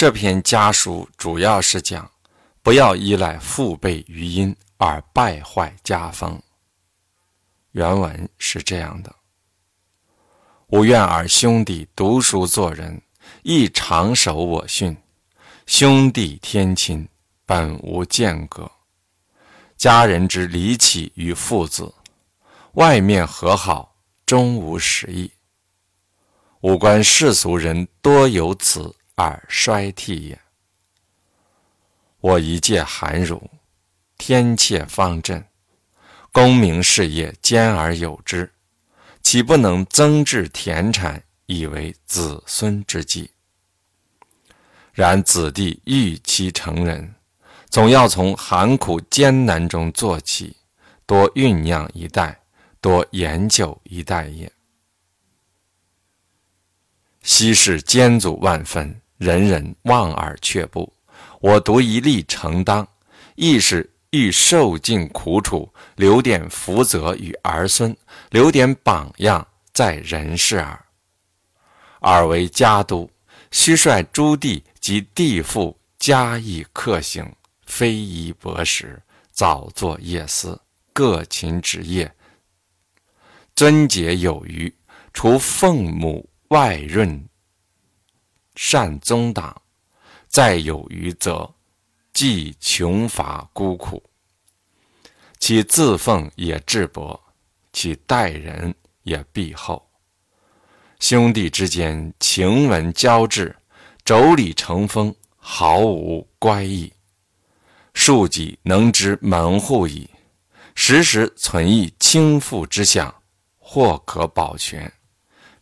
这篇家书主要是讲，不要依赖父辈余荫而败坏家风。原文是这样的：吾愿尔兄弟读书做人，亦常守我训。兄弟天亲，本无间隔。家人之离弃与父子，外面和好，终无实意。吾观世俗人多有此而衰替也。我一介寒儒，天切方正，功名事业兼而有之，岂不能增置田产，以为子孙之计？然子弟欲其成人，总要从寒苦艰难中做起，多酝酿一代，多研究一代也。昔世艰阻万分，人人望而却步，我独一力承当，亦是欲受尽苦楚，留点福泽与儿孙，留点榜样在人世耳。尔为家督，须率诸弟。及弟妇加以克行，非遗博识，早作夜思，各勤职业，尊节有余。除奉母外润，善宗党，再有余则，既穷乏孤苦。其自奉也质薄，其待人也必厚。兄弟之间情文交织。妯娌成风，毫无乖异；庶几能知门户矣。时时存疑倾覆之象，或可保全；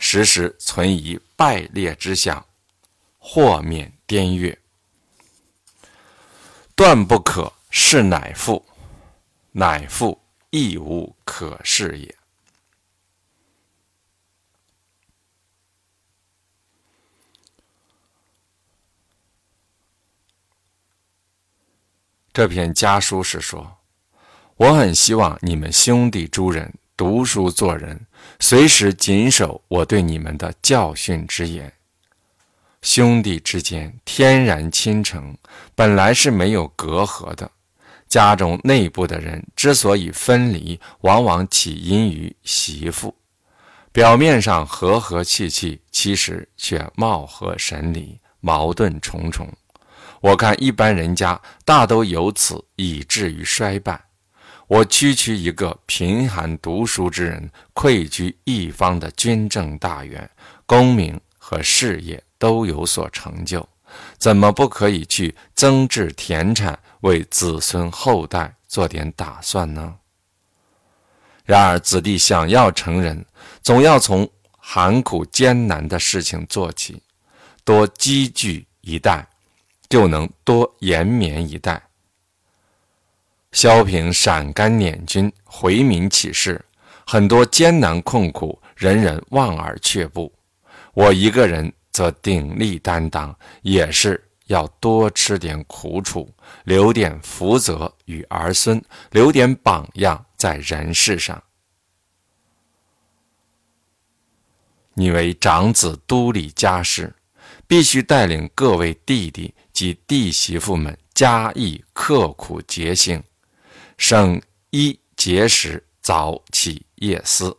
时时存疑败裂之象，或免颠越。断不可是乃父，乃父亦无可是也。这篇家书是说，我很希望你们兄弟诸人读书做人，随时谨守我对你们的教训之言。兄弟之间天然亲诚，本来是没有隔阂的。家中内部的人之所以分离，往往起因于媳妇。表面上和和气气，其实却貌合神离，矛盾重重。我看一般人家大都由此，以至于衰败。我区区一个贫寒读书之人，愧居一方的军政大员，功名和事业都有所成就，怎么不可以去增置田产，为子孙后代做点打算呢？然而子弟想要成人，总要从寒苦艰难的事情做起，多积聚一代。就能多延绵一代，萧平陕甘捻军回民起事，很多艰难困苦，人人望而却步。我一个人则鼎力担当，也是要多吃点苦楚，留点福泽与儿孙，留点榜样在人世上。你为长子督理家事，必须带领各位弟弟。及弟媳妇们加以刻苦节行，省衣节食，早起夜思，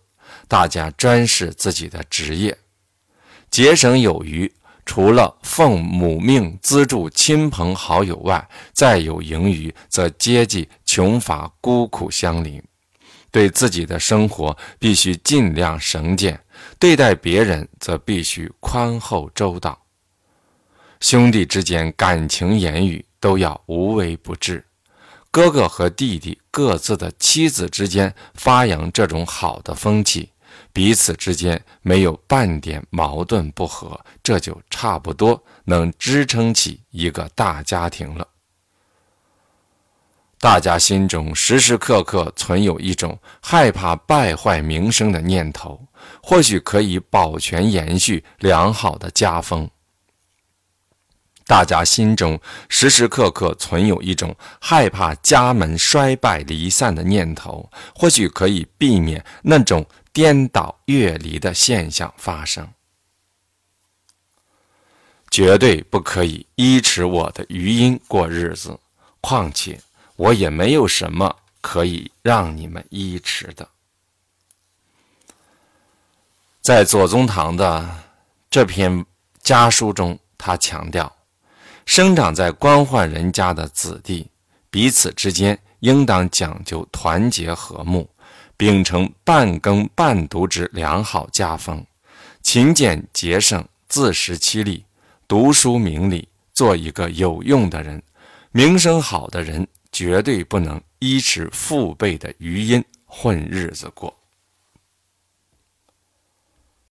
大家专事自己的职业，节省有余。除了奉母命资助亲朋好友外，再有盈余，则接济穷乏孤苦乡邻。对自己的生活必须尽量省俭，对待别人则必须宽厚周到。兄弟之间感情言语都要无微不至，哥哥和弟弟各自的妻子之间发扬这种好的风气，彼此之间没有半点矛盾不和，这就差不多能支撑起一个大家庭了。大家心中时时刻刻存有一种害怕败坏名声的念头，或许可以保全延续良好的家风。大家心中时时刻刻存有一种害怕家门衰败离散的念头，或许可以避免那种颠倒越离的现象发生。绝对不可以依持我的余音过日子。况且我也没有什么可以让你们依持的。在左宗棠的这篇家书中，他强调，生长在官宦人家的子弟，彼此之间应当讲究团结和睦，秉承半耕半读之良好家风，勤俭节省，自食其力，读书明理，做一个有用的人，名声好的人，绝对不能依持父辈的余荫混日子过。